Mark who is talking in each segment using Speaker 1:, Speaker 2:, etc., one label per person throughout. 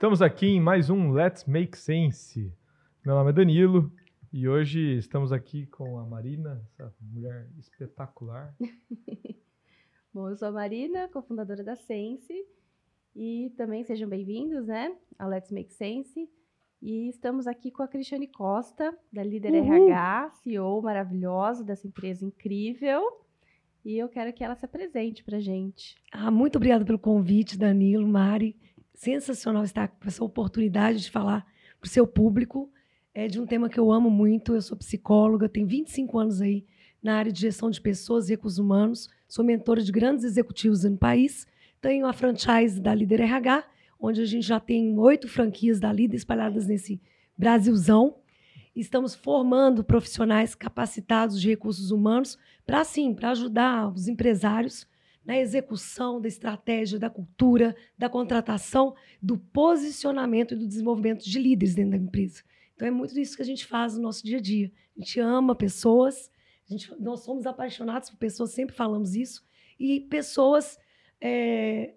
Speaker 1: Estamos aqui em mais um Let's Make Sense. Meu nome é Danilo e hoje estamos aqui com a Marina, essa mulher espetacular.
Speaker 2: Bom, eu sou a Marina, cofundadora da Sense, e também sejam bem-vindos, né, ao Let's Make Sense. E estamos aqui com a Cristiane Costa, da Líder
Speaker 3: Uhul.
Speaker 2: RH, CEO maravilhosa dessa empresa incrível. E eu quero que ela se apresente pra gente.
Speaker 3: Ah, muito obrigada pelo convite, Danilo, Mari. Sensacional estar com essa oportunidade de falar para o seu público é de um tema que eu amo muito. Eu sou psicóloga, tenho 25 anos aí na área de gestão de pessoas e recursos humanos. Sou mentora de grandes executivos no país. Tenho a franchise da Líder RH, onde a gente já tem oito franquias da Líder espalhadas nesse Brasilzão. Estamos formando profissionais capacitados de recursos humanos para, sim, para ajudar os empresários na execução da estratégia, da cultura, da contratação, do posicionamento e do desenvolvimento de líderes dentro da empresa. Então é muito isso que a gente faz no nosso dia a dia. A gente ama pessoas, gente, nós somos apaixonados por pessoas, sempre falamos isso, e pessoas é,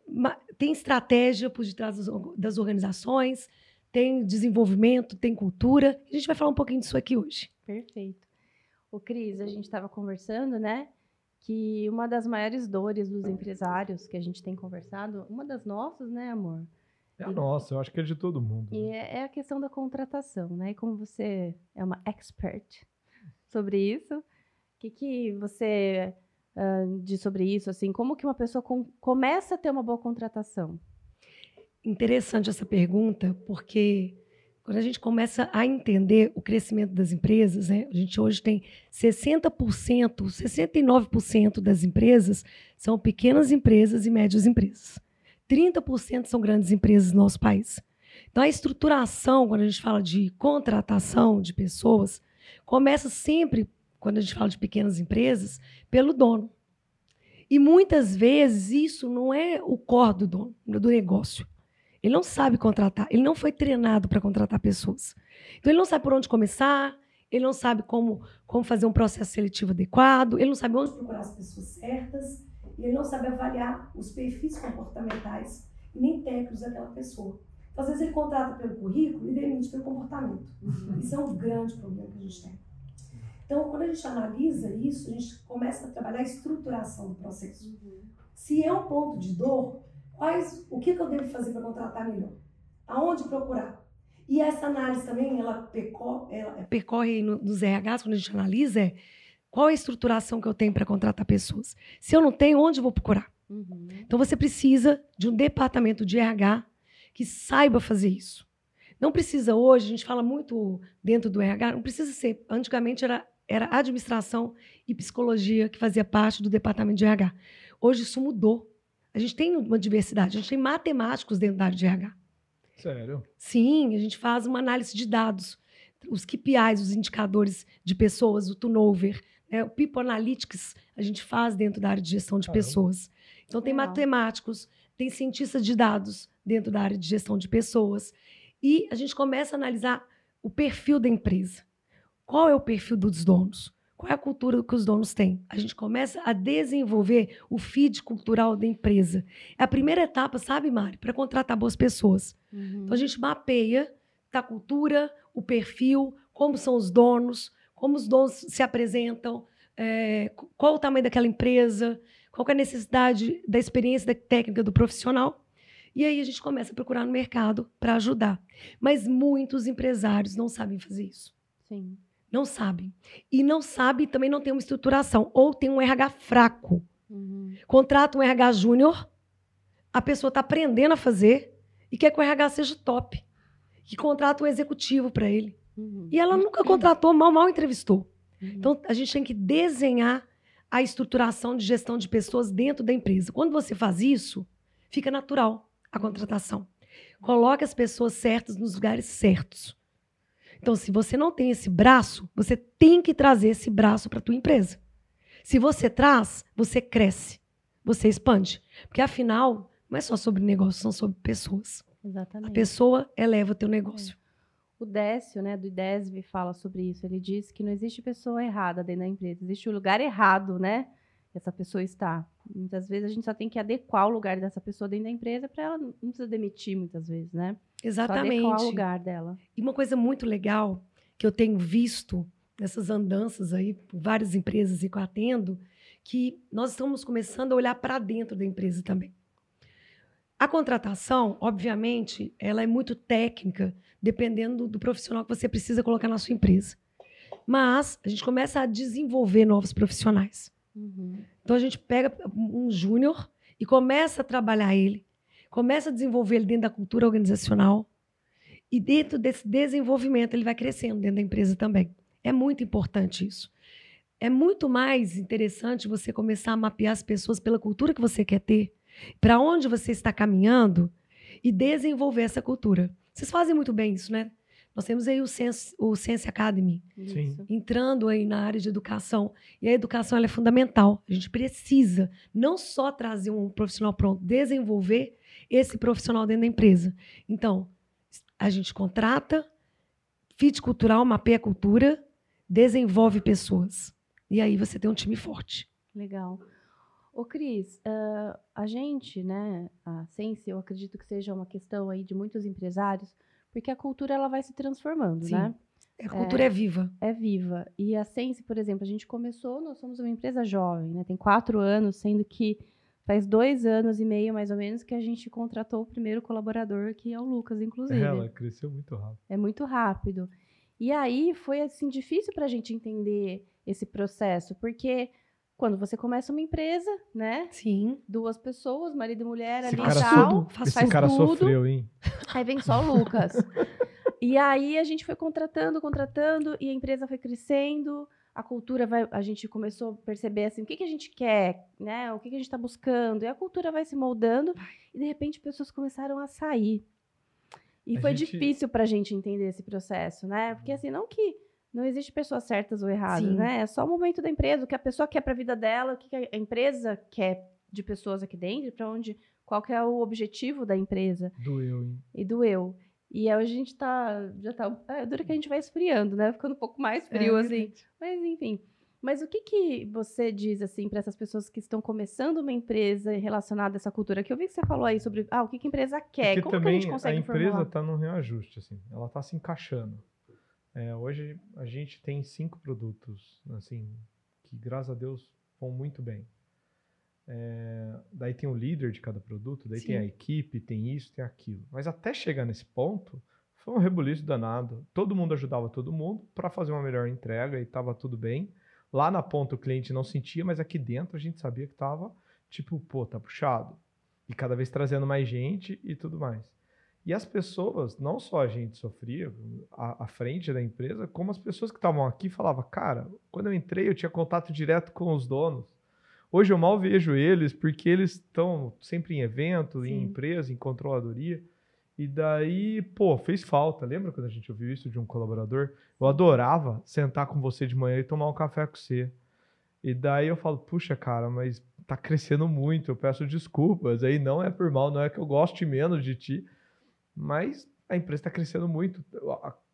Speaker 3: têm estratégia por detrás das organizações, tem desenvolvimento, tem cultura. A gente vai falar um pouquinho disso aqui hoje.
Speaker 2: Perfeito. O Cris, a gente estava conversando, né? Que uma das maiores dores dos empresários que a gente tem conversado, uma das nossas, né, amor?
Speaker 1: É a nossa, eu acho que é de todo mundo.
Speaker 2: E
Speaker 1: né?
Speaker 2: é é a questão da contratação, né? E como você é uma expert sobre isso, o que, que você ah, diz sobre isso? Assim, como que uma pessoa com- começa a ter uma boa contratação?
Speaker 3: Interessante essa pergunta, porque quando a gente começa a entender o crescimento das empresas, né, a gente hoje tem 60%, 69% das empresas são pequenas empresas e médias empresas. 30% são grandes empresas no nosso país. Então, a estruturação, quando a gente fala de contratação de pessoas, começa sempre, quando a gente fala de pequenas empresas, pelo dono. E muitas vezes isso não é o core do dono, do negócio. Ele não sabe contratar, ele não foi treinado para contratar pessoas. Então ele não sabe por onde começar, ele não sabe como, como fazer um processo seletivo adequado, ele não sabe onde procurar as pessoas certas, e ele não sabe avaliar os perfis comportamentais e nem técnicos daquela pessoa. Então, às vezes ele contrata pelo currículo e demite pelo comportamento. Isso é um grande problema que a gente tem. Então, quando a gente analisa isso, a gente começa a trabalhar a estruturação do processo. Se é um ponto de dor, quais, o que, que eu devo fazer para contratar melhor? Aonde procurar? E essa análise também, ela percorre, ela percorre no- nos RHs, quando a gente analisa, é qual é a estruturação que eu tenho para contratar pessoas? Se eu não tenho, onde eu vou procurar?
Speaker 2: Uhum.
Speaker 3: Então você precisa de um departamento de RH que saiba fazer isso. Não precisa hoje, a gente fala muito dentro do RH, não precisa ser. Antigamente era, era administração e psicologia que fazia parte do departamento de RH. Hoje isso mudou. A gente tem uma diversidade, a gente tem matemáticos dentro da área de RH.
Speaker 1: Sério?
Speaker 3: Sim, a gente faz uma análise de dados, os KPIs, os indicadores de pessoas, o turnover, né? o People Analytics a gente faz dentro da área de gestão de
Speaker 1: Caramba.
Speaker 3: pessoas. Então tem
Speaker 2: Legal.
Speaker 3: matemáticos, tem cientistas de dados dentro da área de gestão de pessoas e a gente começa a analisar o perfil da empresa. Qual é o perfil dos donos? Qual é a cultura que os donos têm? A gente começa a desenvolver o feed cultural da empresa. É a primeira etapa, sabe, Mari, para contratar boas pessoas.
Speaker 2: Uhum.
Speaker 3: Então a gente mapeia tá, a cultura, o perfil, como são os donos, como os donos se apresentam, é, qu- qual o tamanho daquela empresa, qual é a necessidade da experiência da técnica do profissional. E aí a gente começa a procurar no mercado para ajudar. Mas muitos empresários não sabem fazer isso.
Speaker 2: Sim.
Speaker 3: Não sabem. E não sabem, também não tem uma estruturação. Ou tem um RH fraco.
Speaker 2: Uhum.
Speaker 3: Contrata um RH júnior, a pessoa está aprendendo a fazer e quer que o RH seja top. Que contrata um executivo para ele.
Speaker 2: Uhum.
Speaker 3: E ela nunca contratou, mal, mal entrevistou.
Speaker 2: Uhum.
Speaker 3: Então, a gente tem que desenhar a estruturação de gestão de pessoas dentro da empresa. Quando você faz isso, fica natural a contratação. Coloque as pessoas certas nos lugares certos. Então, se você não tem esse braço, você tem que trazer esse braço para a tua empresa. Se você traz, você cresce, você expande. Porque, afinal, não é só sobre negócio, são sobre pessoas. A
Speaker 2: Exatamente.
Speaker 3: pessoa eleva o teu negócio.
Speaker 2: O Décio, né, do IDESB, fala sobre isso. Ele diz que não existe pessoa errada dentro da empresa, existe o lugar errado, né? Que essa pessoa está. Muitas vezes a gente só tem que adequar o lugar dessa pessoa dentro da empresa para ela não precisa demitir muitas vezes, né? Só
Speaker 3: Exatamente.
Speaker 2: adequar o lugar dela.
Speaker 3: E uma coisa muito legal que eu tenho visto nessas andanças aí por várias empresas e que eu atendo, que nós estamos começando a olhar para dentro da empresa também. A contratação, obviamente, ela é muito técnica, dependendo do profissional que você precisa colocar na sua empresa. Mas a gente começa a desenvolver novos profissionais.
Speaker 2: Uhum.
Speaker 3: Então a gente pega um júnior e começa a trabalhar ele, começa a desenvolver ele dentro da cultura organizacional e dentro desse desenvolvimento ele vai crescendo dentro da empresa também. É muito importante isso. É muito mais interessante você começar a mapear as pessoas pela cultura que você quer ter, para onde você está caminhando e desenvolver essa cultura. Vocês fazem muito bem isso, né? Nós temos aí o Sense, o Sense Academy,
Speaker 1: Sim.
Speaker 3: Entrando aí na área de educação. E a educação ela é fundamental. A gente precisa não só trazer um profissional pronto, desenvolver esse profissional dentro da empresa. Então, a gente contrata, fit cultural, mapeia a cultura, desenvolve pessoas. E aí você tem um time forte.
Speaker 2: Legal. Ô, Cris, ah, a gente, né, a Sense, eu acredito que seja uma questão aí de muitos empresários, porque a cultura ela vai se transformando,
Speaker 3: Sim.
Speaker 2: né?
Speaker 3: A cultura é, viva.
Speaker 2: É viva. E a Sense, por exemplo, a gente começou, nós somos uma empresa jovem, né? Tem quatro anos, sendo que faz dois anos e meio, mais ou menos, que a gente contratou o primeiro colaborador, que é o Lucas, inclusive.
Speaker 1: Ela cresceu muito rápido.
Speaker 2: É muito rápido. E aí foi assim difícil para a gente entender esse processo, porque quando você começa uma empresa, né?
Speaker 3: Sim.
Speaker 2: Duas pessoas, marido e mulher
Speaker 1: Esse
Speaker 2: ali e
Speaker 3: so-
Speaker 2: tal.
Speaker 3: faz-
Speaker 1: esse
Speaker 2: faz
Speaker 1: cara
Speaker 2: tudo.
Speaker 1: sofreu, hein?
Speaker 2: Aí vem só o Lucas. e aí a gente foi contratando, contratando, e a empresa foi crescendo. A cultura vai. A gente começou a perceber assim, o que, que a gente quer, né? O que, que a gente está buscando. E a cultura vai se moldando, e de repente pessoas começaram a sair. E
Speaker 1: A
Speaker 2: foi
Speaker 1: gente-
Speaker 2: difícil para a gente entender esse processo, né? Porque assim, não que não existe pessoas certas ou erradas,
Speaker 3: Sim.
Speaker 2: né? É só o momento da empresa, o que a pessoa quer para a vida dela, o que a empresa quer de pessoas aqui dentro, para onde, qual que é o objetivo da empresa
Speaker 1: Doeu, hein?
Speaker 2: e doeu. E aí a gente tá. Já tá. É, dura que a gente vai esfriando, né? Ficando um pouco mais frio,
Speaker 3: É
Speaker 2: assim. Mas enfim. Mas o que, que você diz, assim, para essas pessoas que estão começando uma empresa relacionada a essa cultura? Que eu vi que você falou aí sobre ah, o que, que a empresa quer.
Speaker 1: Porque
Speaker 2: Como que a gente consegue
Speaker 1: empresa
Speaker 2: formular?
Speaker 1: está num reajuste, assim. Ela está se encaixando. É, hoje a gente tem cinco produtos, assim, que graças a Deus vão muito bem. É, daí tem o líder de cada produto, daí tem
Speaker 3: Sim.
Speaker 1: a equipe, tem isso, tem aquilo. Mas até chegar nesse ponto, foi um rebuliço danado. Todo mundo ajudava todo mundo para fazer uma melhor entrega e estava tudo bem. Lá na ponta o cliente não sentia, mas aqui dentro a gente sabia que estava tipo, pô, tá puxado. E cada vez trazendo mais gente e tudo mais. E as pessoas, não só a gente sofria à, à frente da empresa, como as pessoas que estavam aqui falavam, cara, quando eu entrei eu tinha contato direto com os donos. Hoje eu mal vejo eles porque eles estão sempre em evento, em
Speaker 3: Sim.
Speaker 1: empresa, em controladoria. E daí, pô, fez falta. Lembra quando a gente ouviu isso de um colaborador? Eu adorava sentar com você de manhã e tomar um café com você. E daí eu falo, puxa, cara, mas tá crescendo muito, eu peço desculpas. Aí não é por mal, não é que eu goste menos de ti, mas a empresa está crescendo muito.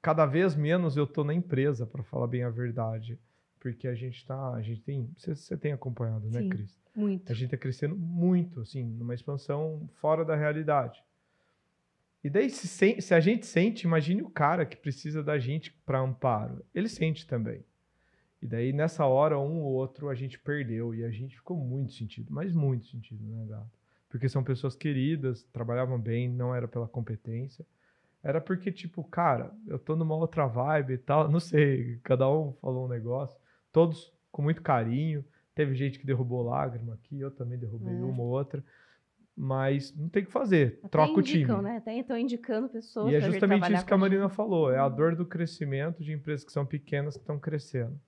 Speaker 1: Cada vez menos eu tô na empresa, para falar bem a verdade. Porque a gente tá, a gente tem, você, você tem acompanhado, né,
Speaker 3: Sim.
Speaker 1: Cris?
Speaker 3: Muito.
Speaker 1: A gente está crescendo muito, assim, numa expansão fora da realidade. E daí, se, se a gente sente, imagine o cara que precisa da gente para amparo. Ele sente também. E daí, nessa hora, um ou outro a gente perdeu. E a gente ficou muito sentido, mas muito sentido, né, gato? Porque são pessoas queridas, trabalhavam bem, não era pela competência. Era porque, tipo, cara, eu tô numa outra vibe e tal. Não sei, cada um falou um negócio. Todos com muito carinho. Teve gente que derrubou lágrima aqui, eu também derrubei
Speaker 2: É.
Speaker 1: uma ou outra. Mas não tem o que fazer.
Speaker 2: Até
Speaker 1: Troca o time.
Speaker 2: indicam, né? Até estão indicando pessoas
Speaker 1: E é justamente isso que a Marina
Speaker 2: gente.
Speaker 1: falou. É a dor do crescimento de empresas que são pequenas que estão crescendo. O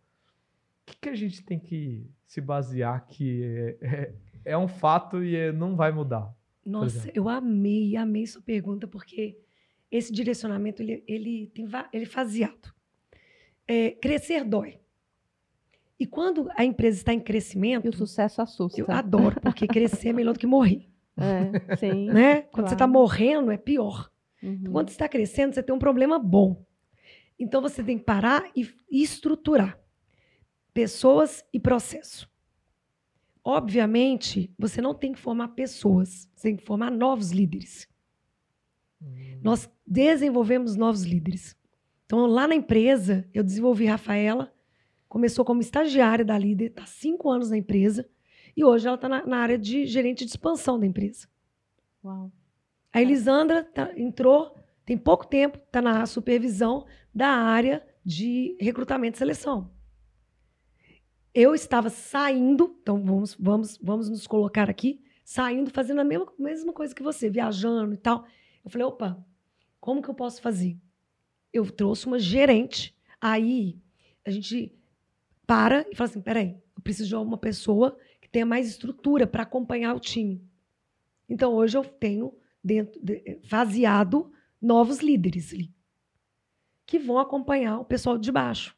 Speaker 1: que, que a gente tem que se basear que é, é- é um fato e é- não vai mudar?
Speaker 3: Nossa, eu amei, amei sua pergunta, porque esse direcionamento, ele, ele, tem, ele é faseado. É, crescer dói. E quando a empresa está em crescimento,
Speaker 2: E o sucesso assusta.
Speaker 3: eu adoro, porque crescer é melhor do que morrer.
Speaker 2: É, sim.
Speaker 3: Né? Quando você está
Speaker 2: Claro.
Speaker 3: morrendo, é pior.
Speaker 2: Uhum.
Speaker 3: Quando você está crescendo, você tem um problema bom. Então você tem que parar e e estruturar pessoas e processo. Obviamente, você não tem que formar pessoas, você tem que formar novos líderes.
Speaker 1: Hum.
Speaker 3: Nós desenvolvemos novos líderes. Então, lá na empresa, eu desenvolvi Rafaela, começou como estagiária da líder, está cinco anos na empresa, e hoje ela está na, na área de gerente de expansão da empresa.
Speaker 2: Uau.
Speaker 3: A Elisandra tá- entrou, tem pouco tempo, está na supervisão da área de recrutamento e seleção. Eu estava saindo, então vamos, vamos, vamos nos colocar aqui, saindo, fazendo a mesma, mesma coisa que você, viajando e tal. Eu falei, opa, como que eu posso fazer? Eu trouxe uma gerente, aí a gente para e fala assim, peraí, eu preciso de uma pessoa que tenha mais estrutura para acompanhar o time. Então, hoje eu tenho dentro de- faseado novos líderes ali que vão acompanhar o pessoal de baixo.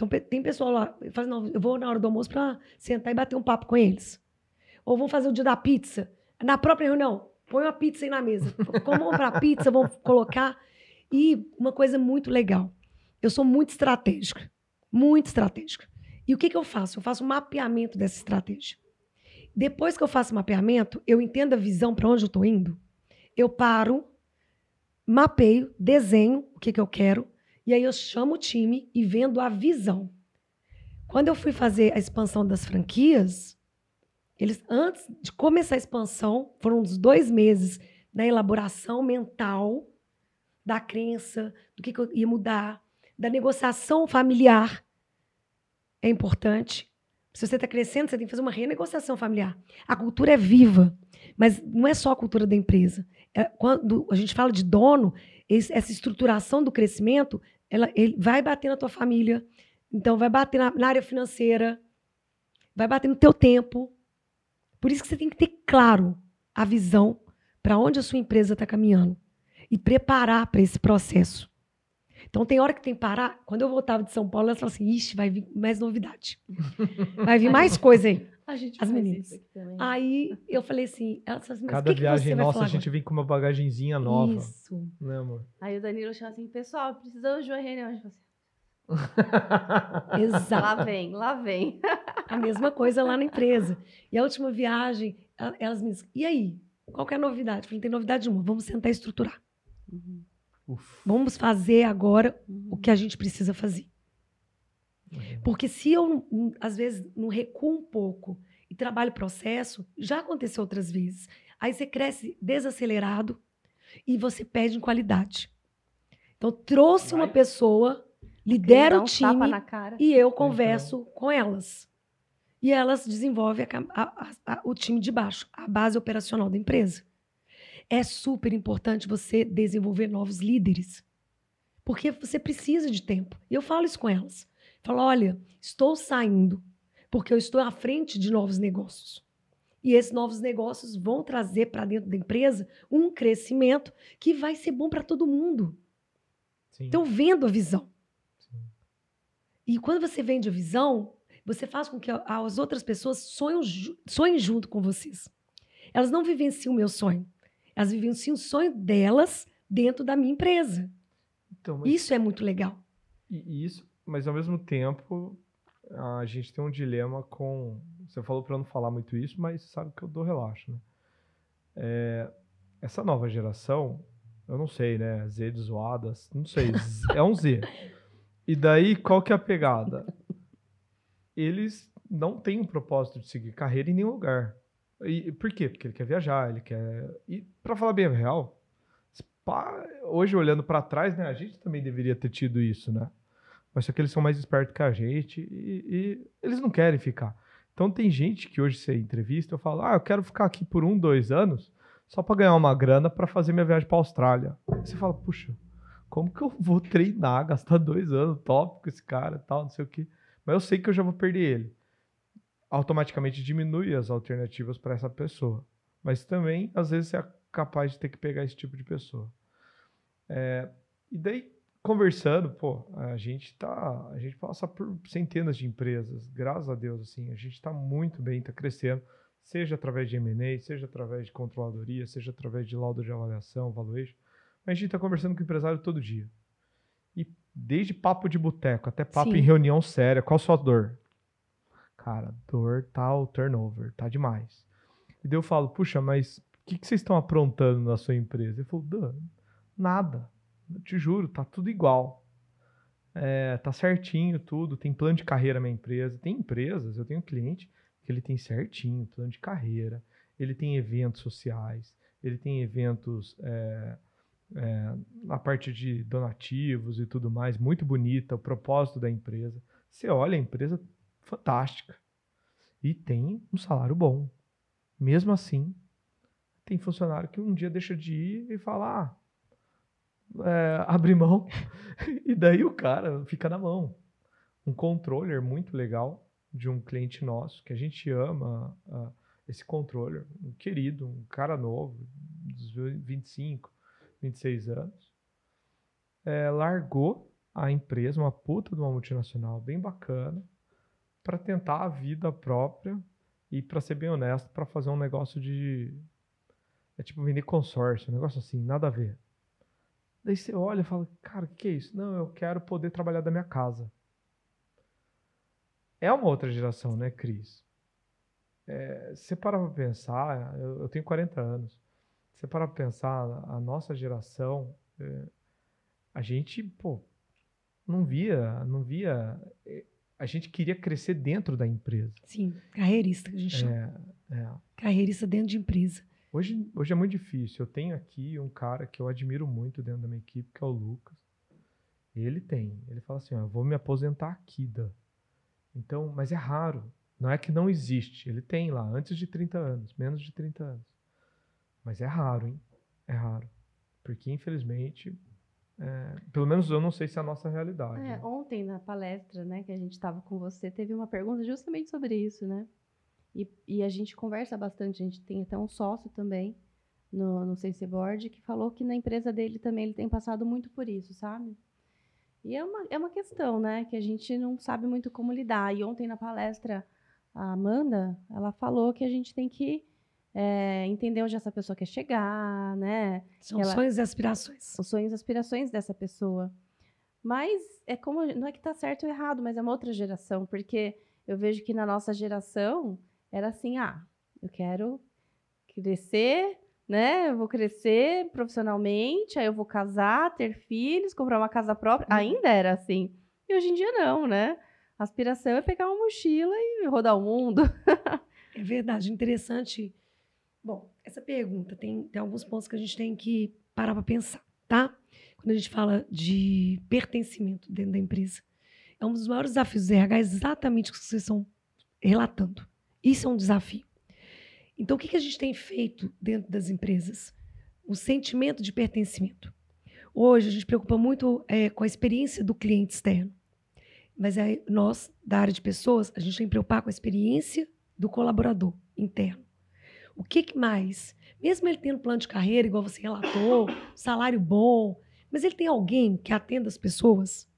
Speaker 3: Então, tem pessoal lá, eu falo, não, eu vou na hora do almoço para sentar e bater um papo com eles. Ou vão fazer o dia da pizza. Na própria reunião, põe uma pizza aí na mesa. Como vamos para pizza, vamos colocar. E uma coisa muito legal, eu sou muito estratégica, muito estratégica. E o que, que eu faço? Eu faço um mapeamento dessa estratégia. Depois que eu faço o mapeamento, eu entendo a visão para onde eu estou indo, eu paro, mapeio, desenho o que, que eu quero, e aí eu chamo o time e vendo a visão. Quando eu fui fazer a expansão das franquias, eles, antes de começar a expansão, foram uns dois meses na elaboração mental da crença, do que, que eu ia mudar, da negociação familiar. É importante. Se você está crescendo, você tem que fazer uma renegociação familiar. A cultura é viva, mas não é só a cultura da empresa. É, quando a gente fala de dono, essa estruturação do crescimento, ela ele vai bater na tua família, então vai bater na, na área financeira, vai bater no teu tempo. Por isso que você tem que ter claro a visão para onde a sua empresa está caminhando e preparar para esse processo. Então tem hora que tem que parar. Quando eu voltava de São Paulo, elas falavam assim: Ixi, vai vir mais novidade. Vai vir mais coisa aí.
Speaker 2: A gente
Speaker 3: As meninas.
Speaker 2: isso aqui também.
Speaker 3: Aí eu falei assim, elas falaram assim, mas
Speaker 1: Cada
Speaker 3: que, que
Speaker 1: viagem
Speaker 3: você vai
Speaker 1: nossa, a gente vem com uma bagagenzinha nova.
Speaker 3: Isso.
Speaker 1: Né, amor?
Speaker 2: Aí o Danilo chama assim, pessoal, precisamos de uma reunião. Assim,
Speaker 3: Exato.
Speaker 2: lá vem, lá vem.
Speaker 3: A mesma coisa lá na empresa. E a última viagem, elas me dizem, e aí? Qual que é a novidade? Eu falei, não tem novidade nenhuma, vamos sentar e estruturar.
Speaker 2: Uhum,
Speaker 1: Uf.
Speaker 3: Vamos fazer agora
Speaker 2: uhum.
Speaker 3: o que a gente precisa fazer. Porque se eu, às vezes, não recuo um pouco e trabalho o processo, já aconteceu outras vezes. Aí você cresce desacelerado e você perde em qualidade. Então, trouxe uma
Speaker 1: Vai.
Speaker 3: pessoa,
Speaker 2: Dá
Speaker 3: lidera o
Speaker 2: um tapa
Speaker 3: time
Speaker 2: na cara.
Speaker 3: e eu converso com elas. E elas desenvolvem a- a- a- o time de baixo, a base operacional da empresa. É super importante você desenvolver novos líderes. Porque você precisa de tempo. E eu falo isso com elas. Falo, olha, estou saindo porque eu estou à frente de novos negócios. E esses novos negócios vão trazer para dentro da empresa um crescimento que vai ser bom para todo mundo.
Speaker 1: Sim.
Speaker 3: Então, vendo a visão.
Speaker 1: Sim.
Speaker 3: E quando você vende a visão, você faz com que as outras pessoas sonhem, ju- sonhem junto com vocês. Elas não vivenciam o meu sonho. Elas vivenciam o sonho delas dentro da minha empresa.
Speaker 1: Então, mas,
Speaker 3: Isso é muito legal.
Speaker 1: e isso, mas ao mesmo tempo, a gente tem um dilema com. Você falou para não falar muito isso, mas sabe que eu dou relaxo, né? É, essa nova geração, eu não sei, né? Z de zoadas, não sei, é um Z. E daí, qual que é a pegada? Eles não têm um propósito de seguir carreira em nenhum lugar. E por quê? Porque ele quer viajar, ele quer. E para falar bem real, hoje olhando para trás, né, a gente também deveria ter tido isso, né? Mas só que eles são mais espertos que a gente e, e eles não querem ficar. Então tem gente que hoje você entrevista, eu falo, ah, eu quero ficar aqui por um, dois anos só para ganhar uma grana para fazer minha viagem para Austrália. Aí você fala, puxa, como que eu vou treinar, gastar dois anos top com esse cara, tal, não sei o quê. Mas eu sei que eu já vou perder ele. Automaticamente diminui as alternativas para essa pessoa. Mas também, às vezes, você é capaz de ter que pegar esse tipo de pessoa. É, e daí, conversando, pô, a gente tá, a gente passa por centenas de empresas, graças a Deus, assim, a gente tá muito bem, tá crescendo, seja através de M&A, seja através de controladoria, seja através de laudo de avaliação, valuation, mas a gente tá conversando com o empresário todo dia. E desde papo de boteco até papo
Speaker 3: Sim.
Speaker 1: em reunião séria, qual a sua dor? Cara, dor tá o turnover, tá demais. E daí eu falo, puxa, mas o que, que vocês estão aprontando na sua empresa? Ele falou, "Dan, nada. Eu te juro, tá tudo igual. É, tá certinho tudo, tem plano de carreira na empresa. Tem empresas, eu tenho um cliente que ele tem certinho plano de carreira, ele tem eventos sociais, ele tem eventos é, é, na parte de donativos e tudo mais, muito bonita, o propósito da empresa. Você olha a empresa fantástica e tem um salário bom. Mesmo assim, tem funcionário que um dia deixa de ir e fala, ah, é, abre mão, e daí o cara fica na mão. Um controller muito legal de um cliente nosso, que a gente ama ah, esse controller, um querido, um cara novo, dos 25, 26 anos, é, largou a empresa, uma puta de uma multinacional bem bacana, para tentar a vida própria e, para ser bem honesto, para fazer um negócio de. É tipo vender consórcio, um negócio assim, nada a ver. Daí você olha e fala, cara, o que, que é isso? Não, eu quero poder trabalhar da minha casa. É uma outra geração, né, Cris? É, se você para pensar, eu, eu tenho 40 anos. Se você parar para pensar, a nossa geração, é, a gente, pô, não via, não via. é, A gente queria crescer dentro da empresa.
Speaker 3: Sim, carreirista que a gente chama.
Speaker 1: É, é.
Speaker 3: Carreirista dentro de empresa.
Speaker 1: Hoje, hoje é muito difícil. Eu tenho aqui um cara que eu admiro muito dentro da minha equipe, que é o Lucas. Ele tem. Ele fala assim: ó, eu vou me aposentar aqui, Dan. Então, mas é raro. Não é que não existe. Ele tem lá, antes de 30 anos, menos de 30 anos. Mas é raro, hein? É raro. Porque, infelizmente, é, pelo menos eu não sei se é a nossa realidade.
Speaker 2: É,
Speaker 1: né?
Speaker 2: ontem na palestra, né, que a gente estava com você, teve uma pergunta justamente sobre isso, né? E, e a gente conversa bastante, a gente tem até um sócio também no, no Senseboard que falou que na empresa dele também ele tem passado muito por isso, sabe? E é uma, é uma questão, né, que a gente não sabe muito como lidar. E ontem na palestra, a Amanda, ela falou que a gente tem que é, entender onde essa pessoa quer chegar, né?
Speaker 3: São
Speaker 2: Ela-
Speaker 3: sonhos e aspirações.
Speaker 2: os sonhos e aspirações dessa pessoa. Mas é como não é que tá certo ou errado, mas é uma outra geração, porque eu vejo que na nossa geração era assim, ah, eu quero crescer, né? Eu vou crescer profissionalmente, aí eu vou casar, ter filhos, comprar uma casa própria.
Speaker 3: Uhum.
Speaker 2: Ainda era assim. E hoje em dia não, né? A aspiração é pegar uma mochila e rodar o mundo.
Speaker 3: É verdade, interessante. Bom, essa pergunta tem, tem alguns pontos que a gente tem que parar para pensar, tá? Quando a gente fala de pertencimento dentro da empresa, é um dos maiores desafios do RH exatamente o que vocês estão relatando. Isso é um desafio. Então, o que, a gente tem feito dentro das empresas? O sentimento de pertencimento. Hoje, a gente preocupa muito eh, com a experiência do cliente externo. Mas aí, nós, da área de pessoas, a gente tem que preocupar com a experiência do colaborador interno. O que, que mais? Mesmo ele tendo plano de carreira, igual você relatou, salário bom, mas ele tem alguém que atenda as pessoas?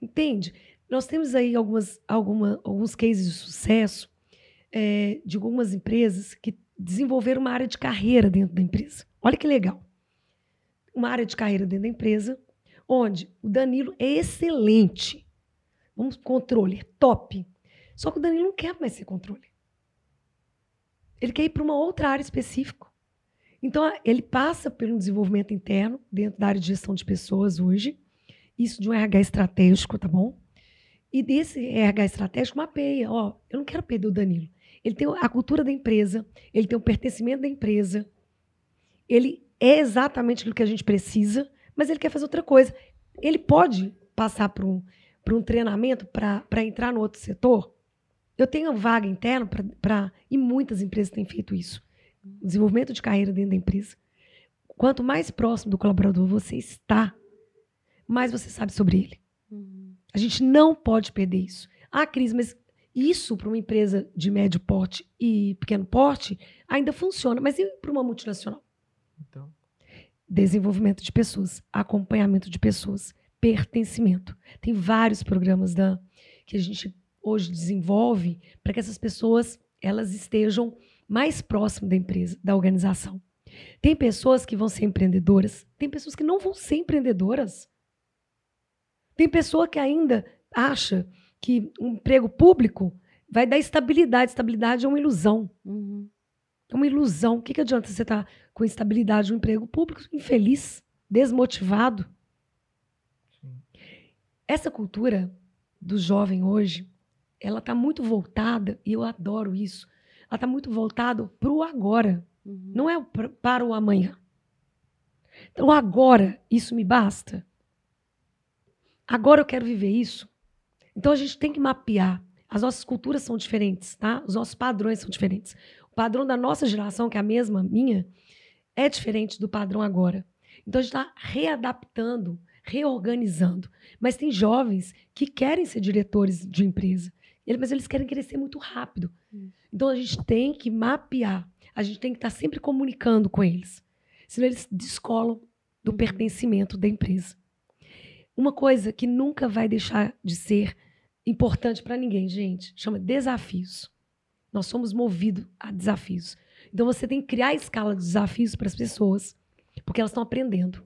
Speaker 3: Entende? Nós temos aí algumas, alguma, alguns cases de sucesso eh, de algumas empresas que desenvolveram uma área de carreira dentro da empresa. Olha que legal. Uma área de carreira dentro da empresa, onde o Danilo é excelente. Vamos, controle, é top. Só que o Danilo não quer mais ser controle. Ele quer ir para uma outra área específica. Então, ele passa pelo desenvolvimento interno, dentro da área de gestão de pessoas hoje. Isso de um RH estratégico, tá bom? E desse RH estratégico, mapeia. Ó, eu não quero perder o Danilo. Ele tem a cultura da empresa, ele tem o pertencimento da empresa. Ele é exatamente aquilo que a gente precisa, mas ele quer fazer outra coisa. Ele pode passar por um, por um treinamento para entrar no outro setor? Eu tenho vaga interna para. E muitas empresas têm feito isso. Desenvolvimento de carreira dentro da empresa. Quanto mais próximo do colaborador você está, mais você sabe sobre ele. A gente não pode perder isso. Ah, Cris, mas isso para uma empresa de médio porte e pequeno porte ainda funciona. Mas e para uma multinacional?
Speaker 1: Então,
Speaker 3: Desenvolvimento de pessoas, acompanhamento de pessoas, pertencimento. Tem vários programas da, que a gente hoje desenvolve para que essas pessoas elas estejam mais próximas da empresa, da organização. Tem pessoas que vão ser empreendedoras, tem pessoas que não vão ser empreendedoras. Tem pessoa que ainda acha que um emprego público vai dar estabilidade. Estabilidade é uma ilusão.
Speaker 2: Uhum.
Speaker 3: É uma ilusão. O que, que adianta você estar com estabilidade no emprego público, infeliz, desmotivado?
Speaker 1: Sim.
Speaker 3: Essa cultura do jovem hoje, ela está muito voltada, e eu adoro isso, ela está muito voltada para o agora,
Speaker 2: Uhum.
Speaker 3: não é para o amanhã. Então, agora, isso me basta. Agora eu quero viver isso. Então, a gente tem que mapear. As nossas culturas são diferentes, tá? Os nossos padrões são diferentes. O padrão da nossa geração, que é a mesma minha, é diferente do padrão agora. Então, a gente está readaptando, reorganizando. Mas tem jovens que querem ser diretores de empresa, mas eles querem crescer muito rápido. Então, a gente tem que mapear. A gente tem que estar sempre comunicando com eles. Senão, eles descolam do
Speaker 2: Uhum.
Speaker 3: pertencimento da empresa. Uma coisa que nunca vai deixar de ser importante para ninguém, gente, chama desafios. Nós somos movidos a desafios. Então você tem que criar a escala de desafios para as pessoas, porque elas estão aprendendo.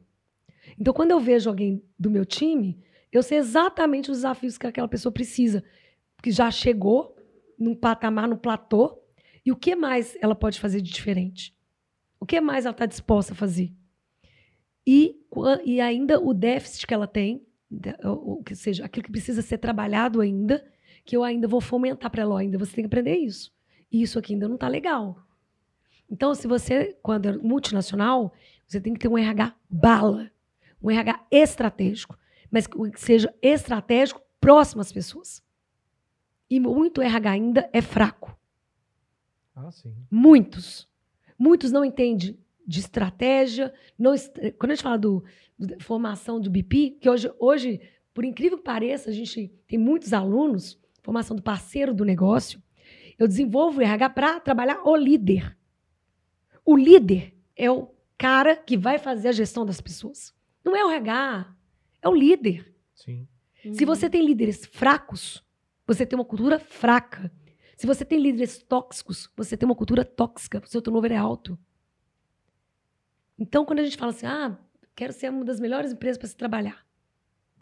Speaker 3: Então quando eu vejo alguém do meu time, eu sei exatamente os desafios que aquela pessoa precisa, que já chegou num patamar, no platô, e o que mais ela pode fazer de diferente? O que mais ela está disposta a fazer? E, e ainda o déficit que ela tem, ou, seja, aquilo que precisa ser trabalhado ainda, que eu ainda vou fomentar para ela, ainda você tem que aprender isso. E isso aqui ainda não está legal. Então, se você, quando é multinacional, você tem que ter um RH bala, um RH estratégico, mas que seja estratégico próximo às pessoas. E muito RH ainda é fraco.
Speaker 1: Ah, sim.
Speaker 3: Muitos. Muitos não entendem de estratégia. Não, est- quando a gente fala do, do- formação do BP, que hoje, hoje, por incrível que pareça, a gente tem muitos alunos, formação do parceiro do negócio. Eu desenvolvo o RH para trabalhar o líder. O líder é o cara que vai fazer a gestão das pessoas. Não é o RH, é o líder.
Speaker 1: Sim.
Speaker 3: Se você tem líderes fracos, você tem uma cultura fraca. Se você tem líderes tóxicos, você tem uma cultura tóxica, o seu turnover é alto. Então, quando a gente fala assim, ah, quero ser uma das melhores empresas para se trabalhar,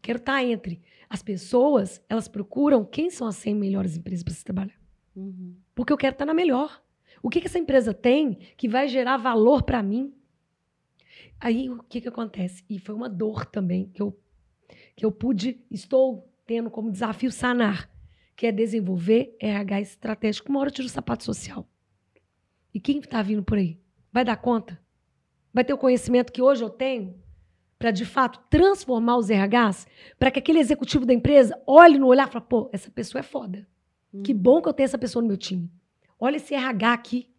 Speaker 3: quero estar entre as pessoas, elas procuram quem são as 100 melhores empresas para se trabalhar.
Speaker 2: Uhum.
Speaker 3: Porque eu quero estar na melhor. O que, que essa empresa tem que vai gerar valor para mim? Aí o que, que acontece? E foi uma dor também que eu, que eu pude, estou tendo como desafio sanar, que é desenvolver RH estratégico. Uma hora eu tiro o sapato social. E quem está vindo por aí? Vai dar conta? Vai ter o conhecimento que hoje eu tenho para, de fato, transformar os RHs? Para que aquele executivo da empresa olhe no olhar e fale, pô, essa pessoa é foda. Que bom que eu tenho essa pessoa no meu time. Olha esse RH aqui.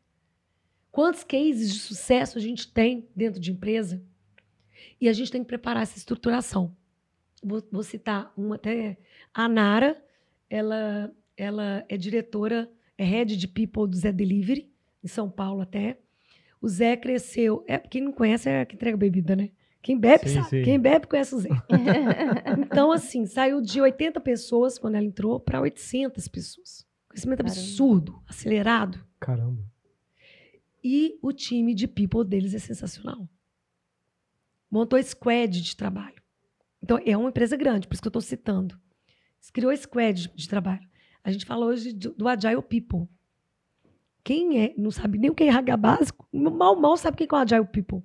Speaker 3: Quantos cases de sucesso a gente tem dentro de empresa? E a gente tem que preparar essa estruturação. Vou, vou citar uma até. A Nara, ela, ela é diretora, é head de people do Zé Delivery, em São Paulo até. O Zé cresceu. É, quem não conhece é que entrega bebida, né? Quem bebe
Speaker 1: Sim,
Speaker 3: sabe.
Speaker 1: sim.
Speaker 3: Quem bebe conhece o Zé. Então, assim, saiu de 80 pessoas quando ela entrou para 800 pessoas. Crescimento
Speaker 2: Caramba.
Speaker 3: absurdo, acelerado.
Speaker 1: Caramba.
Speaker 3: E o time de people deles é sensacional. Montou squad de trabalho. Então, é uma empresa grande, por isso que eu estou citando. Criou squad de trabalho. A gente fala hoje do, do Agile People. Quem é, não sabe nem o que é RH básico, mal, mal sabe o que é o Agile People.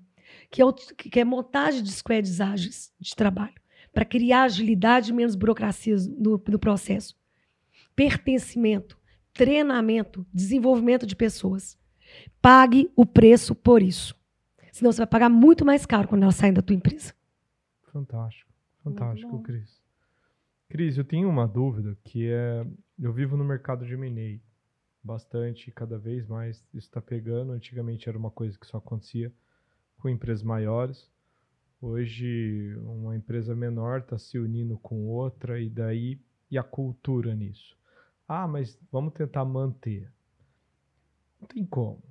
Speaker 3: Que é, o- que é montagem de squads ágeis de trabalho. Para criar agilidade e menos burocracias no, no processo. Pertencimento, treinamento, desenvolvimento de pessoas. Pague o preço por isso. Senão você vai pagar muito mais caro quando elas saem da tua empresa.
Speaker 1: Fantástico. Fantástico. Cris. Cris, eu tenho uma dúvida que é. Eu vivo no mercado de M&A bastante, cada vez mais isso está pegando. Antigamente era uma coisa que só acontecia com empresas maiores. Hoje, uma empresa menor está se unindo com outra, e daí. E a cultura nisso? Ah, mas vamos tentar manter. Não tem como.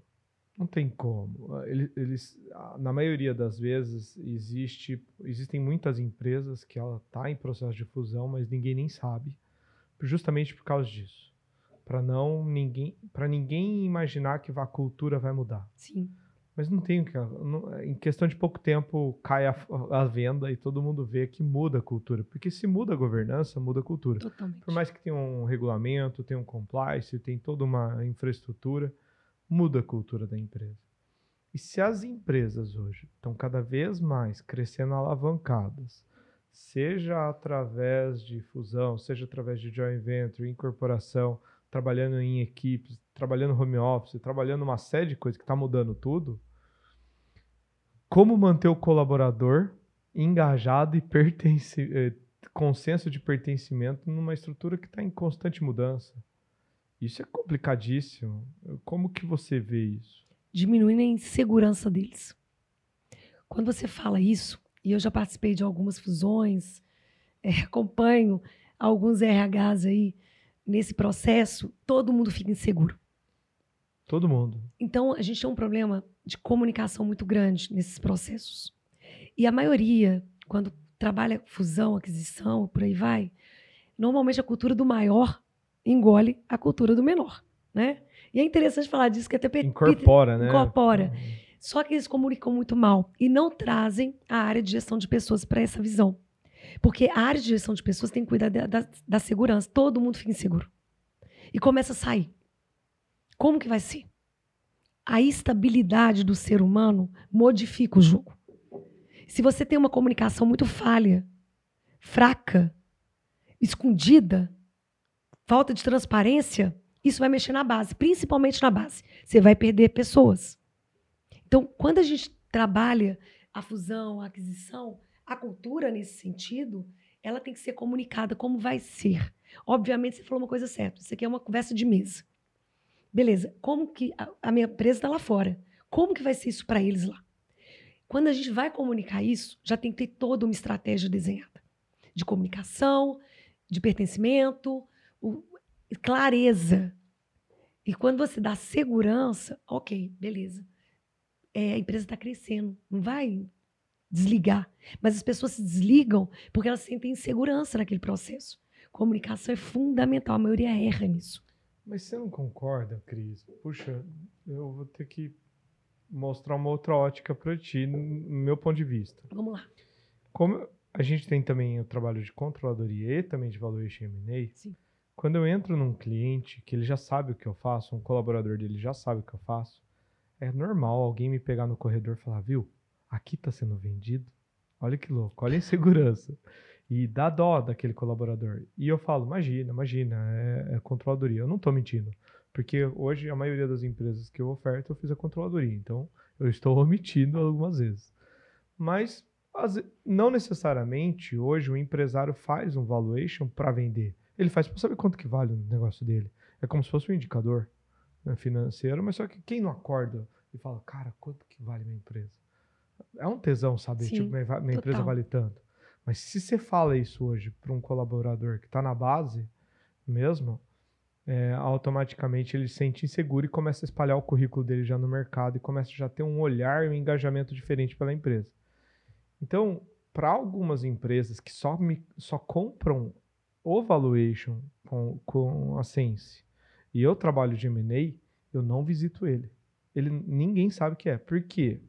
Speaker 1: Não tem como. Ele- Eles, ah, na maioria das vezes, existe, existem muitas empresas que ela está em processo de fusão, mas ninguém nem sabe, justamente por causa disso. Para não ninguém, para ninguém imaginar que a cultura vai mudar.
Speaker 3: Sim.
Speaker 1: Mas não tem. Em questão de pouco tempo cai a, a, venda e todo mundo vê que muda a cultura. Porque se muda a governança, muda a cultura.
Speaker 3: Totalmente.
Speaker 1: Por mais que tenha um regulamento, tenha um compliance, tem toda uma infraestrutura, muda a cultura da empresa. E se as empresas hoje estão cada vez mais crescendo alavancadas, seja através de fusão, seja através de joint venture, incorporação, trabalhando em equipes, trabalhando home office, trabalhando uma série de coisas que está mudando tudo, como manter o colaborador engajado e pertence, eh, com senso de pertencimento numa estrutura que está em constante mudança? Isso é complicadíssimo. Como que você vê isso?
Speaker 3: Diminuindo a insegurança deles. Quando você fala isso, e eu já participei de algumas fusões, é, acompanho alguns RHs aí nesse processo, todo mundo fica inseguro.
Speaker 1: Todo mundo.
Speaker 3: Então, a gente tem um problema de comunicação muito grande nesses processos. E a maioria, quando trabalha fusão, aquisição, por aí vai, normalmente a cultura do maior engole a cultura do menor, né? E é interessante falar disso, que até
Speaker 1: incorpora, né?
Speaker 3: Incorpora. Uhum. Só que eles comunicam muito mal e não trazem a área de gestão de pessoas para essa visão. Porque a área de gestão de pessoas tem que cuidar da, da, da segurança. Todo mundo fica inseguro. E começa a sair. Como que vai ser? A estabilidade do ser humano modifica o jogo. Se você tem uma comunicação muito falha, fraca, escondida, falta de transparência, isso vai mexer na base, principalmente na base. Você vai perder pessoas. Então, quando a gente trabalha a fusão, a aquisição, a cultura nesse sentido, ela tem que ser comunicada como vai ser. Obviamente, você falou uma coisa certa. Isso aqui é uma conversa de mesa. Beleza, como que a, a minha empresa está lá fora? Como que vai ser isso para eles lá? Quando a gente vai comunicar isso, já tem que ter toda uma estratégia desenhada de comunicação, de pertencimento, o, clareza. E quando você dá segurança, ok, beleza é, a empresa está crescendo, não vai desligar. Mas as pessoas se desligam porque elas sentem insegurança naquele processo. Comunicação é fundamental, a maioria erra nisso.
Speaker 1: Mas você não concorda, Cris? Puxa, eu vou ter que mostrar uma outra ótica para ti, no meu ponto de vista.
Speaker 3: Vamos lá.
Speaker 1: Como a gente tem também o trabalho de controladoria e também de valuation M&A, quando eu entro num cliente que ele já sabe o que eu faço, um colaborador dele já sabe o que eu faço, é normal alguém me pegar no corredor e falar, viu, aqui está sendo vendido. Olha que louco, olha a insegurança. E dá dó daquele colaborador. E eu falo, imagina, imagina, é, é controladoria. Eu não estou mentindo. Porque hoje a maioria das empresas que eu oferto, eu fiz a controladoria. Então, eu estou omitindo algumas vezes. Mas as, não necessariamente hoje o empresário faz um valuation para vender. Ele faz para saber quanto que vale o negócio dele. É como se fosse um indicador né, financeiro, mas só que quem não acorda e fala, cara, quanto que vale minha empresa? É um tesão saber, Sim, tipo, minha, minha empresa vale tanto. Mas se você fala isso hoje para um colaborador que está na base mesmo, é, automaticamente ele se sente inseguro e começa a espalhar o currículo dele já no mercado e começa já a ter um olhar e um engajamento diferente pela empresa. Então, para algumas empresas que só, me, só compram o valuation com, com a Sense e eu trabalho de M&A, eu não visito ele. Ele ninguém sabe o que é. Por quê?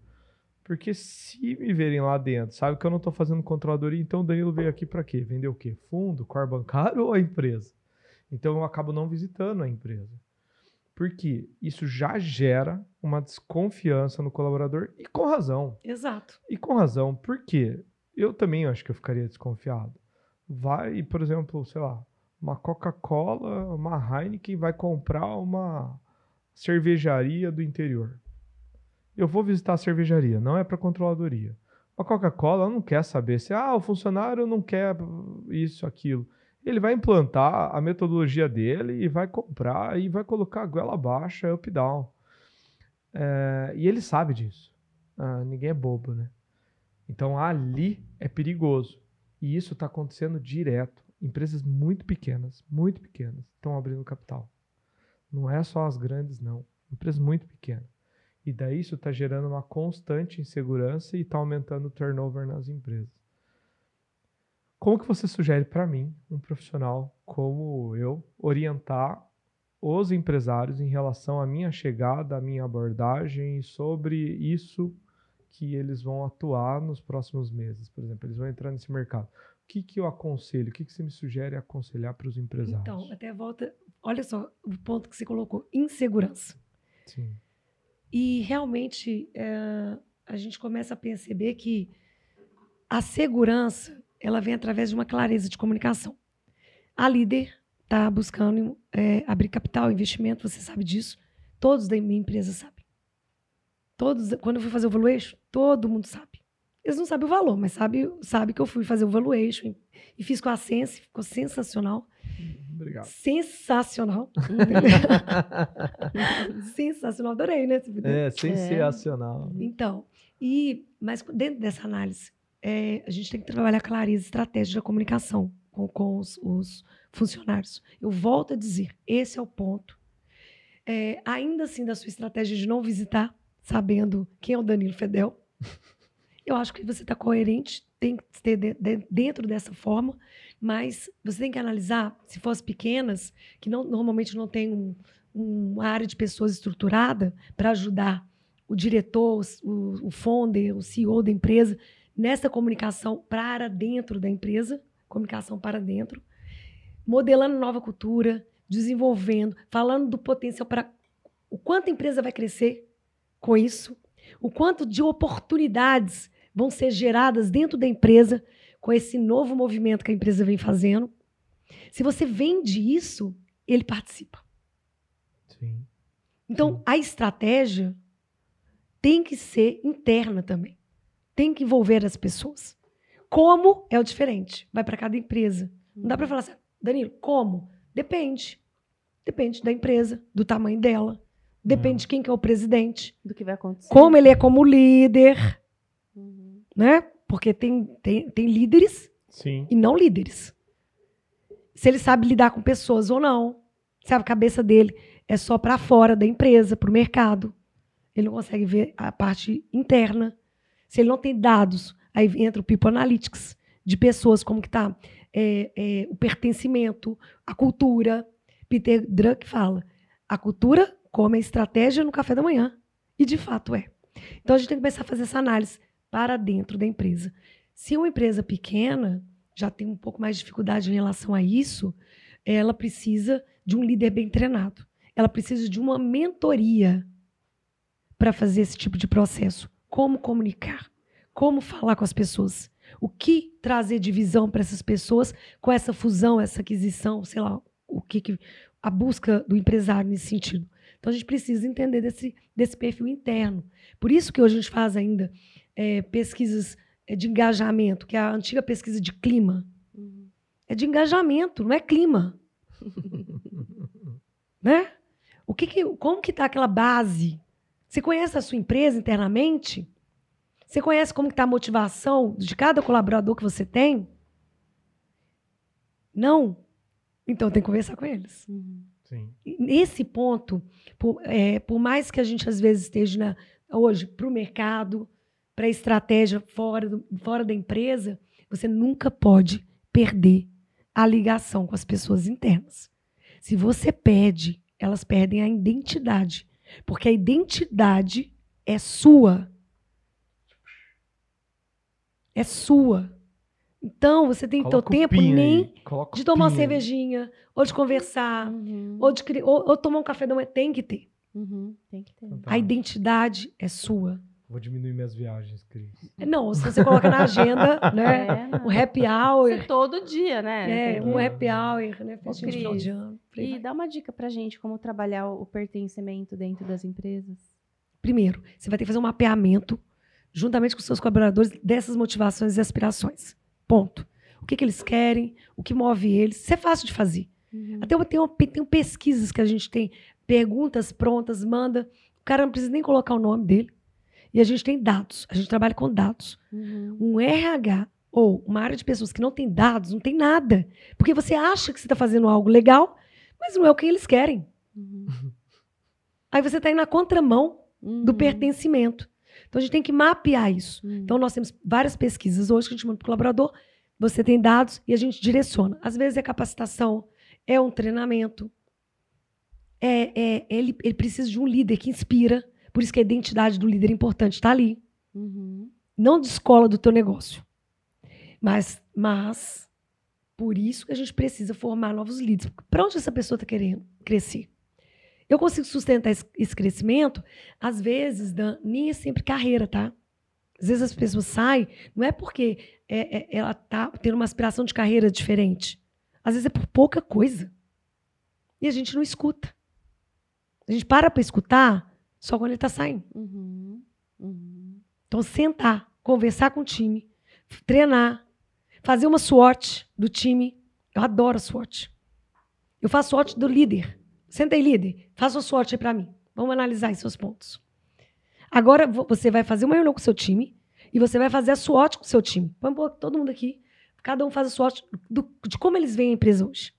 Speaker 1: Porque se me verem lá dentro, sabe que eu não estou fazendo controladoria, então o Danilo veio aqui para quê? Vender o quê? Fundo, core bancário ou a empresa? Então eu acabo não visitando a empresa. Porque isso já gera uma desconfiança no colaborador e com razão.
Speaker 3: Exato.
Speaker 1: E com razão. Por quê? Eu também acho que eu ficaria desconfiado. Vai, por exemplo, sei lá, uma Coca-Cola, uma Heineken vai comprar uma cervejaria do interior. Eu vou visitar a cervejaria, não é para controladoria. A Coca-Cola não quer saber se ah, o funcionário não quer isso, aquilo. Ele vai implantar a metodologia dele e vai comprar e vai colocar a goela baixa, up down. É, e ele sabe disso. Ah, ninguém é bobo, né? Então ali é perigoso. E isso está acontecendo direto. Empresas muito pequenas, muito pequenas, estão abrindo capital. Não é só as grandes, não. Empresas muito pequenas. E daí isso está gerando uma constante insegurança e está aumentando o turnover nas empresas. Como que você sugere para mim, um profissional como eu, orientar os empresários em relação à minha chegada, à minha abordagem e sobre isso que eles vão atuar nos próximos meses. Por exemplo, eles vão entrar nesse mercado. O que, que eu aconselho? O que, que você me sugere aconselhar para os empresários?
Speaker 3: Então, até volta. Olha só o ponto que você colocou: insegurança.
Speaker 1: Sim.
Speaker 3: E realmente é, a gente começa a perceber que a segurança ela vem através de uma clareza de comunicação. A líder está buscando é, abrir capital, investimento, você sabe disso. Todos da minha empresa sabem. Todos, quando eu fui fazer o valuation, todo mundo sabe. Eles não sabem o valor, mas sabe, sabe que eu fui fazer o valuation e fiz com a Sense, ficou sensacional.
Speaker 1: Obrigado.
Speaker 3: Sensacional. sensacional, adorei, né?
Speaker 1: É, sensacional.
Speaker 3: Então, e, mas dentro dessa análise, é, a gente tem que trabalhar clareza e estratégia da comunicação com, com os, os, funcionários. Eu volto a dizer, esse é o ponto. É, ainda assim, da sua estratégia de não visitar, sabendo quem é o Danilo Fedel, eu acho que você está coerente, tem que ter de, de, dentro dessa forma, mas você tem que analisar, se fossem pequenas, que não, normalmente não tem um, uma área de pessoas estruturada para ajudar o diretor, o, o founder, o CEO da empresa, nessa comunicação para dentro da empresa, comunicação para dentro, modelando nova cultura, desenvolvendo, falando do potencial para o quanto a empresa vai crescer com isso, o quanto de oportunidades vão ser geradas dentro da empresa com esse novo movimento que a empresa vem fazendo. Se você vende isso, ele participa.
Speaker 1: Sim.
Speaker 3: Então, Sim. a estratégia tem que ser interna também. Tem que envolver as pessoas. Como é o diferente, vai para cada empresa. Não dá para falar assim, Danilo, como? Depende. Depende da empresa, do tamanho dela. Depende de quem que é o presidente.
Speaker 2: Do que vai acontecer.
Speaker 3: Como ele é como líder. Uhum. Né? Porque tem, tem, tem líderes
Speaker 1: Sim.
Speaker 3: e não líderes. Se ele sabe lidar com pessoas ou não. Se a cabeça dele é só para fora da empresa, para o mercado. Ele não consegue ver a parte interna. Se ele não tem dados, aí entra o People Analytics, de pessoas, como que está é, é, o pertencimento, a cultura. Peter Druck fala, a cultura como a estratégia no café da manhã. E, de fato, é. Então, a gente tem que começar a fazer essa análise para dentro da empresa. Se uma empresa pequena já tem um pouco mais de dificuldade em relação a isso, ela precisa de um líder bem treinado. Ela precisa de uma mentoria para fazer esse tipo de processo. Como comunicar, como falar com as pessoas, o que trazer de visão para essas pessoas com essa fusão, essa aquisição, sei lá, o que, que a busca do empresário nesse sentido. Então a gente precisa entender desse, desse perfil interno. Por isso que hoje a gente faz ainda é, pesquisas é, de engajamento, que é a antiga pesquisa de clima. Uhum. É de engajamento, não é clima. né? O que, que como que está aquela base você conhece a sua empresa internamente? Você conhece como está a motivação de cada colaborador que você tem? Não? Então tem que conversar com eles.
Speaker 1: Uhum. Sim.
Speaker 3: Nesse ponto, por, é, por, mais que a gente às vezes esteja na, hoje para o mercado, para a estratégia fora, do, fora da empresa, você nunca pode perder a ligação com as pessoas internas. Se você perde, elas perdem a identidade. Porque a identidade é sua. É sua. Então, você tem teu tempo nem de tomar uma cervejinha, ou de conversar, uhum. ou, de, ou, ou, tomar um café da manhã. Tem que ter.
Speaker 2: Uhum. Tem que ter.
Speaker 3: Então, tá. A identidade é sua.
Speaker 1: Vou diminuir minhas viagens, Cris.
Speaker 3: Não, se você coloca na agenda, né? É, um happy hour.
Speaker 2: Você todo dia, né?
Speaker 3: É, um happy hour, né? Festinha de final de ano.
Speaker 2: E dá uma dica pra gente como trabalhar o pertencimento dentro das empresas.
Speaker 3: Primeiro, você vai ter que fazer um mapeamento, juntamente com seus colaboradores, dessas motivações e aspirações. Ponto. O que, que eles querem, o que move eles. Isso é fácil de fazer. Uhum. Até tem, uma, tem pesquisas que a gente tem, perguntas prontas, manda. O cara não precisa nem colocar o nome dele e a gente tem dados, a gente trabalha com dados. Uhum. Um RH ou uma área de pessoas que não tem dados, não tem nada. Porque você acha que você está fazendo algo legal, mas não é o que eles querem. Uhum. Aí você está indo na contramão uhum. do pertencimento. Então a gente tem que mapear isso. Uhum. Então nós temos várias pesquisas hoje que a gente manda para o colaborador, você tem dados e a gente direciona. Às vezes é capacitação, é um treinamento, é, é, ele, ele precisa de um líder que inspira. Por isso que a identidade do líder é importante, está ali.
Speaker 2: Uhum.
Speaker 3: Não descola do teu negócio. Mas, mas por isso que a gente precisa formar novos líderes. Para onde essa pessoa está querendo crescer? Eu consigo sustentar esse, crescimento, às vezes, Dan, nem é sempre carreira, tá? Às vezes as pessoas saem, não é porque é, é, ela está tendo uma aspiração de carreira diferente. Às vezes é por pouca coisa. E a gente não escuta. A gente para para escutar só quando ele está saindo.
Speaker 2: Uhum. Uhum.
Speaker 3: Então, sentar, conversar com o time, treinar, fazer uma SWOT do time. Eu adoro a SWOT. Eu faço SWOT do líder. Senta aí, líder. Faça a SWOT aí para mim. Vamos analisar aí seus pontos. Agora vo- você vai fazer uma reunião com o seu time e você vai fazer a SWOT com o seu time. Vamos pôr todo mundo aqui. Cada um faz a SWOT do- de como eles veem a empresa hoje.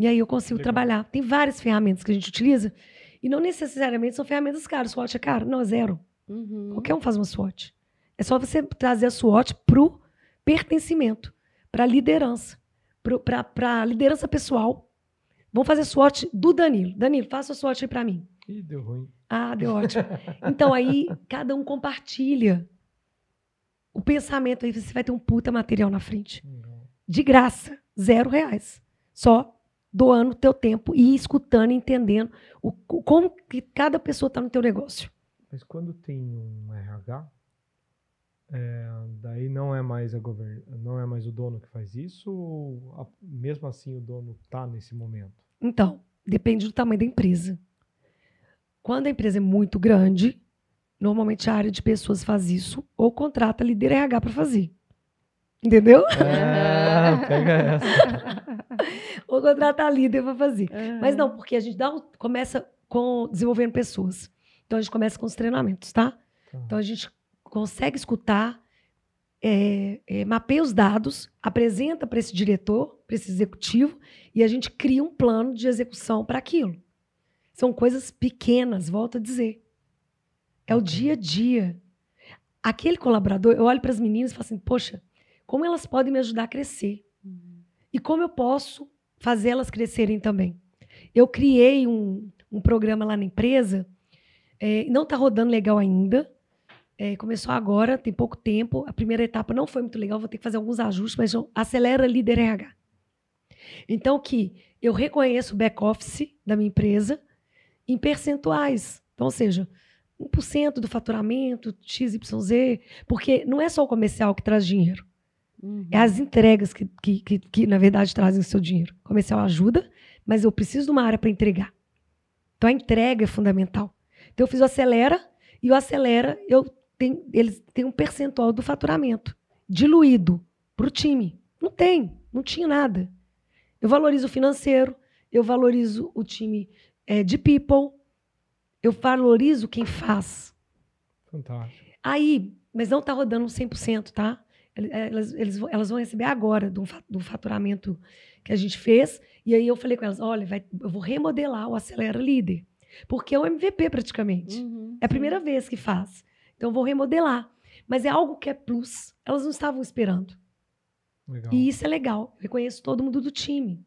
Speaker 3: E aí eu consigo
Speaker 1: Legal.
Speaker 3: trabalhar. Tem várias ferramentas que a gente utiliza e não necessariamente são ferramentas caras. SWOT é caro? Não, é zero.
Speaker 2: Uhum.
Speaker 3: Qualquer um faz uma SWOT. É só você trazer a SWOT para o pertencimento, para a liderança, para a liderança pessoal. Vamos fazer SWOT do Danilo. Danilo, faça a SWOT aí para mim.
Speaker 1: Ih, deu ruim.
Speaker 3: Ah, deu ótimo. Então aí cada um compartilha o pensamento aí você vai ter um puta material na frente. De graça, zero reais. Só doando teu tempo e escutando, e entendendo o, como que cada pessoa está no teu negócio.
Speaker 1: Mas quando tem um RH, é, daí não é mais a govern... não é mais o dono que faz isso, ou a- mesmo assim o dono tá nesse momento?
Speaker 3: Então, depende do tamanho da empresa. Quando a empresa é muito grande, normalmente a área de pessoas faz isso ou contrata líder RH para fazer. Entendeu?
Speaker 1: É, pega essa.
Speaker 3: ou contrata a líder para fazer. Mas
Speaker 2: Uhum.
Speaker 3: não, porque a gente dá, começa com desenvolvendo pessoas. Então a gente começa com os treinamentos, tá?
Speaker 1: Tá.
Speaker 3: Então a gente consegue escutar, é, é, mapeia os dados, apresenta para esse diretor, para esse executivo, e a gente cria um plano de execução para aquilo. São coisas pequenas, volto a dizer. É o dia a dia. Aquele colaborador, eu olho para as meninas e falo assim: poxa, como elas podem me ajudar a crescer?
Speaker 2: Uhum.
Speaker 3: E como eu posso fazer elas crescerem também? Eu criei um, um programa lá na empresa, é, não está rodando legal ainda. é, começou agora, tem pouco tempo. A primeira etapa não foi muito legal, vou ter que fazer alguns ajustes, mas acelera líder RH. Então, que eu reconheço o back-office da minha empresa em percentuais. Então, ou seja, 1% do faturamento, XYZ, porque não é só o comercial que traz dinheiro.
Speaker 2: Uhum.
Speaker 3: É as entregas que, que, que, que, na verdade, trazem o seu dinheiro. O comercial ajuda, mas eu preciso de uma área para entregar. Então, a entrega é fundamental. Então, eu fiz o Acelera, e o Acelera, eu tenho, eles têm um percentual do faturamento diluído para o time. Não tem, não tinha nada. Eu valorizo o financeiro, eu valorizo o time eh, de people, eu valorizo quem faz.
Speaker 1: Fantástico.
Speaker 3: Aí, mas não está rodando 100%, tá? Ele- Elas, eles vão- elas vão receber agora do, do faturamento que a gente fez. E aí eu falei com elas: olha, vai- eu vou remodelar o Acelera Líder. Porque é o MVP praticamente.
Speaker 2: Uhum.
Speaker 3: É a primeira vez que faz. Então eu vou remodelar. Mas é algo que é plus. Elas não estavam esperando.
Speaker 1: Legal.
Speaker 3: E isso é legal. Eu reconheço todo mundo do time.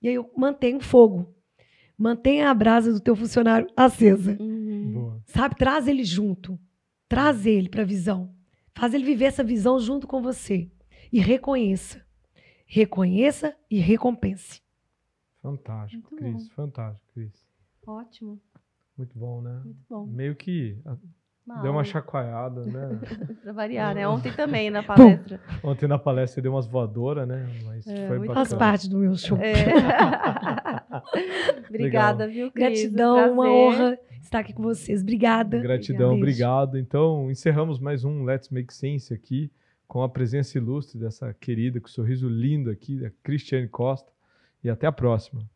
Speaker 3: E aí eu mantenho fogo. Mantenha a brasa do teu funcionário acesa.
Speaker 2: Uhum.
Speaker 1: Boa.
Speaker 3: Sabe? Traz ele junto. Traz ele para a visão. Faz ele viver essa visão junto com você. E reconheça. Reconheça e recompense.
Speaker 1: Fantástico,
Speaker 2: Muito
Speaker 1: Cris. Fantástico, Cris.
Speaker 2: Ótimo,
Speaker 1: Muito bom, né?
Speaker 2: muito bom.
Speaker 1: Meio que ah,
Speaker 2: Uma
Speaker 1: deu uma
Speaker 2: aula,
Speaker 1: chacoalhada, né?
Speaker 2: Pra variar, né? Ontem também na palestra.
Speaker 1: Ontem na palestra você deu umas voadoras, né? Mas
Speaker 2: É,
Speaker 1: foi bacana.
Speaker 3: Faz parte do meu show.
Speaker 2: É. Obrigada, viu, Cris? Um
Speaker 3: Gratidão, uma
Speaker 2: prazer.
Speaker 3: honra estar aqui com vocês. Obrigada.
Speaker 1: Gratidão, obrigado. Então, encerramos mais um Let's Make Sense aqui, com a presença ilustre dessa querida, com o sorriso lindo aqui, da Cristiane Costa. E até a próxima.